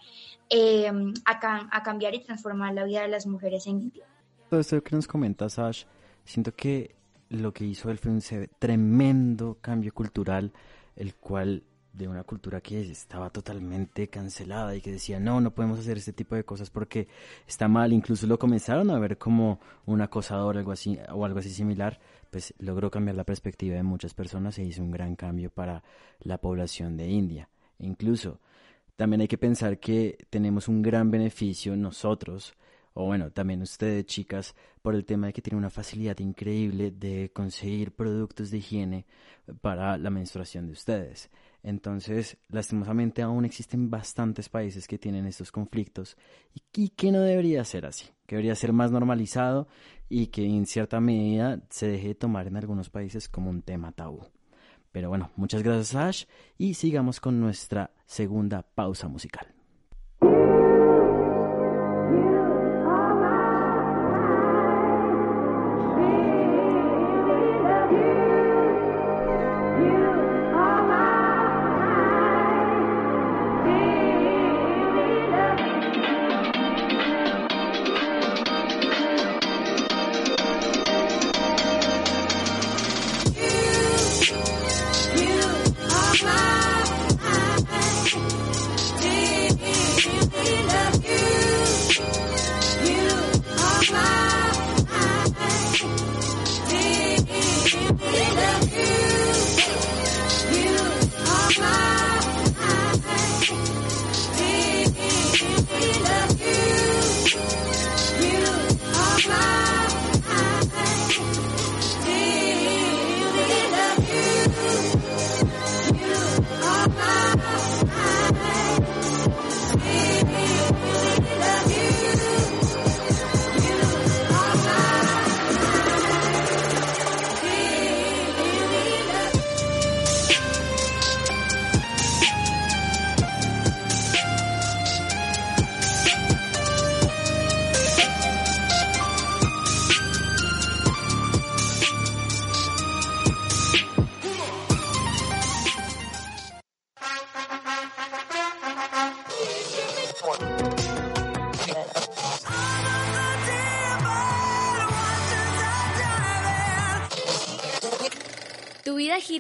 a, a, cambiar y transformar la vida de las mujeres en India. Todo esto que nos comenta Sash, siento que lo que hizo él fue un tremendo cambio cultural, el cual de una cultura que estaba totalmente cancelada y que decía no, no podemos hacer este tipo de cosas porque está mal, incluso lo comenzaron a ver como un acosador algo así, o algo así similar, pues logró cambiar la perspectiva de muchas personas e hizo un gran cambio para la población de India. incluso también hay que pensar que tenemos un gran beneficio nosotros o bueno, también ustedes chicas, por el tema de que tiene una facilidad increíble de conseguir productos de higiene para la menstruación de ustedes. Entonces, lastimosamente aún existen bastantes países que tienen estos conflictos y, que no debería ser así, que debería ser más normalizado y que en cierta medida se deje de tomar en algunos países como un tema tabú. Pero bueno, muchas gracias Ash y sigamos con nuestra segunda pausa musical.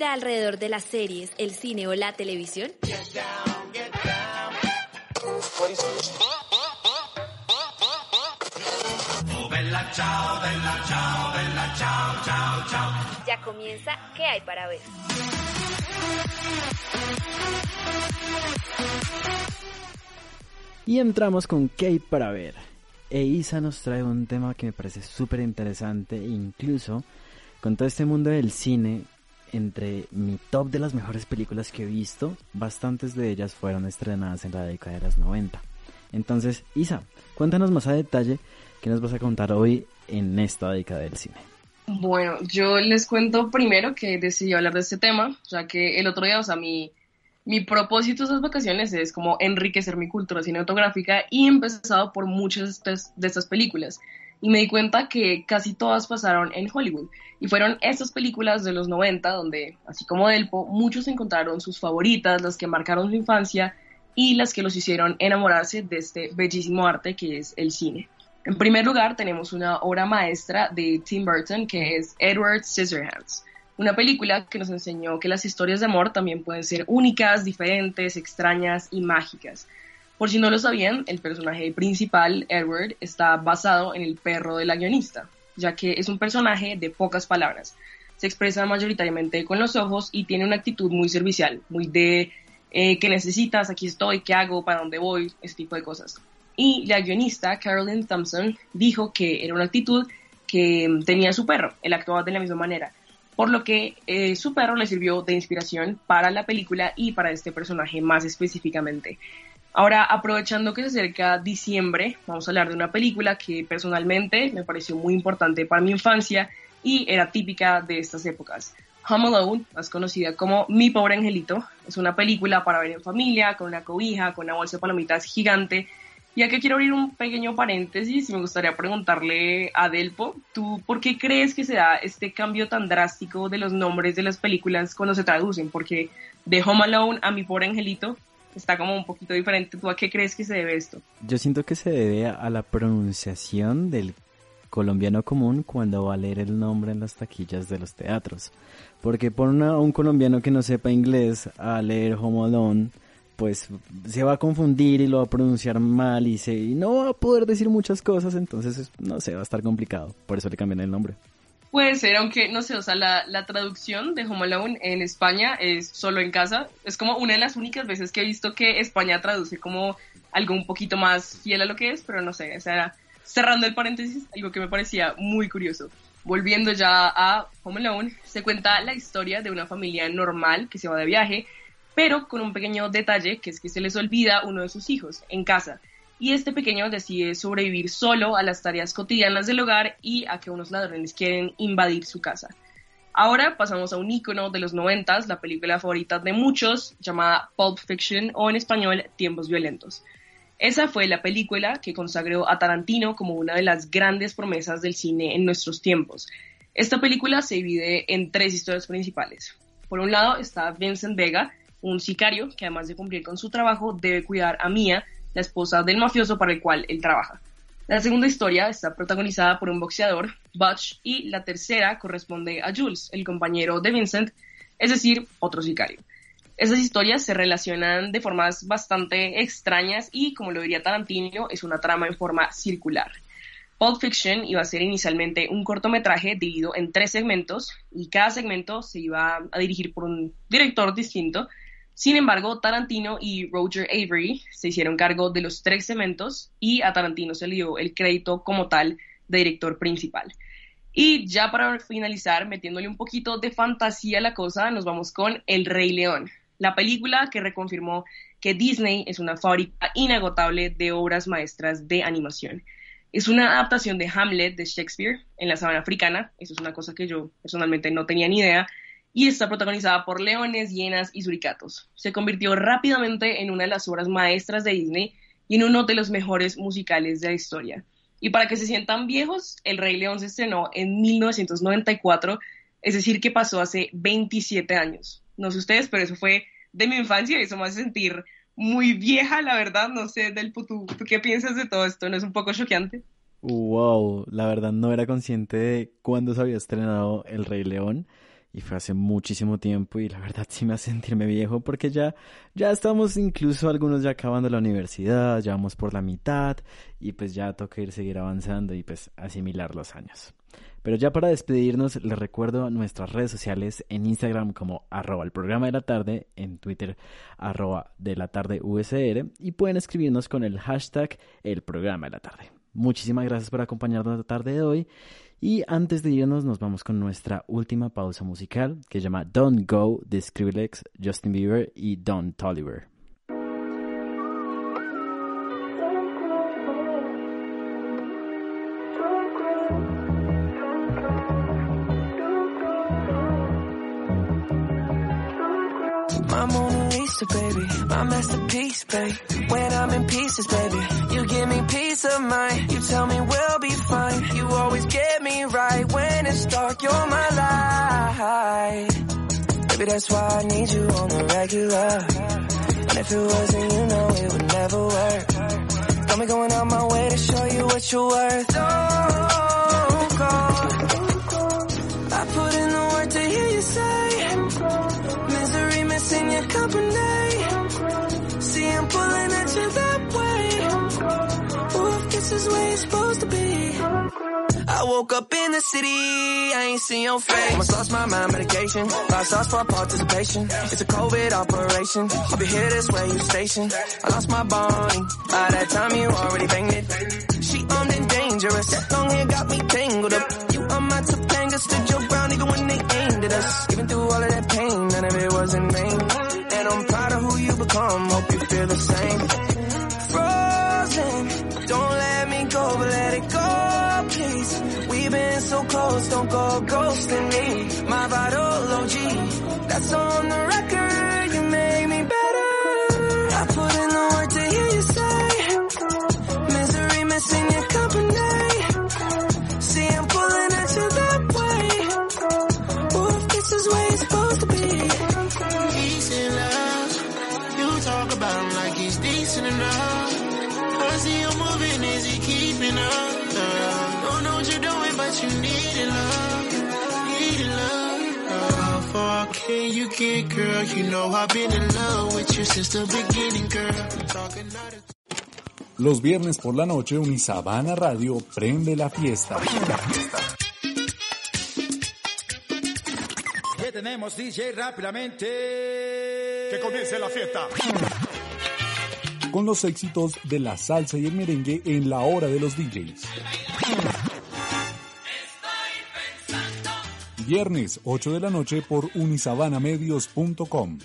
Alrededor de las series, el cine o la televisión? Ya comienza ¿Qué hay para ver? Y entramos con ¿Qué hay para ver? E Isa nos trae un tema que me parece súper interesante, incluso con todo este mundo del cine, entre mi top de las mejores películas que he visto, bastantes de ellas fueron estrenadas en la década de los 90. Entonces, Isa, cuéntanos más a detalle qué nos vas a contar hoy en esta década del cine. Bueno, yo les cuento primero que decidí hablar de este tema, ya que el otro día, o sea, mi, mi propósito de esas vacaciones es como enriquecer mi cultura cinematográfica y empezado por muchas de estas películas. Y me di cuenta que casi todas pasaron en Hollywood. Y fueron estas películas de los 90 donde, así como Delpo, muchos encontraron sus favoritas, las que marcaron su infancia y las que los hicieron enamorarse de este bellísimo arte que es el cine. En primer lugar, tenemos una obra maestra de Tim Burton que es Edward Scissorhands una película que nos enseñó que las historias de amor también pueden ser únicas, diferentes, extrañas y mágicas. Por si no lo sabían, el personaje principal, Edward, está basado en el perro de la guionista, ya que es un personaje de pocas palabras. Se expresa mayoritariamente con los ojos y tiene una actitud muy servicial, muy de eh, ¿qué necesitas? Aquí estoy, ¿qué hago? ¿Para dónde voy? Ese tipo de cosas. Y la guionista, Carolyn Thompson, dijo que era una actitud que tenía su perro, él actuaba de la misma manera por lo que eh, su perro le sirvió de inspiración para la película y para este personaje más específicamente. Ahora, aprovechando que se acerca diciembre, vamos a hablar de una película que personalmente me pareció muy importante para mi infancia y era típica de estas épocas. Home Alone, más conocida como Mi Pobre Angelito, es una película para ver en familia, con una cobija, con una bolsa de palomitas gigante ya que quiero abrir un pequeño paréntesis, me gustaría preguntarle a Delpo, ¿tú por qué crees que se da este cambio tan drástico de los nombres de las películas cuando se traducen? Porque de Home Alone a Mi Pobre Angelito está como un poquito diferente. ¿Tú a qué crees que se debe esto? Yo siento que se debe a la pronunciación del colombiano común cuando va a leer el nombre en las taquillas de los teatros. Porque por un colombiano que no sepa inglés a leer Home pues se va a confundir y lo va a pronunciar mal y, se, y no va a poder decir muchas cosas, entonces no sé, va a estar complicado. Por eso le cambian el nombre. Puede ser, aunque no sé, o sea, la, la, traducción de Home Alone en España es solo en casa. Es como una de las únicas veces que he visto que España traduce como algo un poquito más fiel a lo que es, pero no sé, o sea, cerrando el paréntesis, algo que me parecía muy curioso. Volviendo ya a Home Alone, se cuenta la historia de una familia normal que se va de viaje pero con un pequeño detalle que es que se les olvida uno de sus hijos en casa y este pequeño decide sobrevivir solo a las tareas cotidianas del hogar y a que unos ladrones quieren invadir su casa. Ahora pasamos a un icono de los noventas, la película favorita de muchos, llamada Pulp Fiction o en español Tiempos Violentos. Esa fue la película que consagró a Tarantino como una de las grandes promesas del cine en nuestros tiempos. Esta película se divide en tres historias principales. Por un lado está Vincent Vega, un sicario que además de cumplir con su trabajo debe cuidar a Mia, la esposa del mafioso para el cual él trabaja. La segunda historia está protagonizada por un boxeador, Butch, y la tercera corresponde a Jules, el compañero de Vincent, es decir, otro sicario. Esas historias se relacionan de formas bastante extrañas y, como lo diría Tarantino, es una trama en forma circular. Pulp Fiction iba a ser inicialmente un cortometraje dividido en tres segmentos y cada segmento se iba a dirigir por un director distinto sin embargo, Tarantino y Roger Avery se hicieron cargo de los tres cementos y a Tarantino se le dio el crédito como tal de director principal. Y ya para finalizar, metiéndole un poquito de fantasía a la cosa, nos vamos con El Rey León, la película que reconfirmó que Disney es una fábrica inagotable de obras maestras de animación. Es una adaptación de Hamlet de Shakespeare en la sabana africana, eso es una cosa que yo personalmente no tenía ni idea, y está protagonizada por leones, hienas y suricatos. Se convirtió rápidamente en una de las obras maestras de Disney y en uno de los mejores musicales de la historia. Y para que se sientan viejos, El Rey León se estrenó en 1994, es decir, que pasó hace 27 años. No sé ustedes, pero eso fue de mi infancia y eso me hace sentir muy vieja, la verdad. No sé, del ¿tú, ¿tú qué piensas de todo esto? ¿No es un poco choqueante? Wow, la verdad no era consciente de cuándo se había estrenado El Rey León y fue hace muchísimo tiempo y la verdad sí me hace sentirme viejo porque ya, ya estamos incluso algunos ya acabando la universidad, ya vamos por la mitad y pues ya toca ir seguir avanzando y pues asimilar los años. Pero ya para despedirnos, les recuerdo nuestras redes sociales en Instagram como arroba el programa de la tarde, en Twitter arroba de la tarde USR y pueden escribirnos con el hashtag el programa de la tarde. Muchísimas gracias por acompañarnos la tarde de hoy y antes de irnos nos vamos con nuestra última pausa musical que se llama Don't Go de Skrillex, Justin Bieber y Don Tolliver. Lisa, baby, my masterpiece, babe. When I'm in pieces, baby, you give me peace of mind. You tell me we'll be fine. You always get me right when it's dark. You're my light. Baby, that's why I need you on the regular. And if it wasn't, you know it would never work. Got me going out my way to show you what you're worth. Don't go. I put in the work to hear you say misery missing your company. This is where you're supposed to be. I woke up in the city, I ain't seen your face. Almost lost my mind, medication. Five stars for participation. It's a COVID operation. I'll be here this way, you station. I lost my Bonnie. By that time, you already banged it. She armed and dangerous. That long hair got me tangled up. You on my Topanga, stood your ground even when they aimed at us. Even through all of that pain, none of it was in vain. And I'm proud of who you become. Hope you feel the same. Don't go ghosting me. My vital OG, that's on the far can you get, girl? You know I've been in love with you since the beginning, girl. Talking out of Los viernes por la noche, Unisabana Radio prende la fiesta. ¿Qué tenemos, DJ? Rápidamente. Que comience la fiesta. Con los éxitos de la salsa y el merengue en la hora de los DJs. Viernes, 8 de la noche por unisabanamedios.com.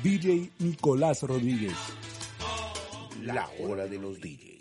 DJ Nicolás Rodríguez. La hora de los DJs.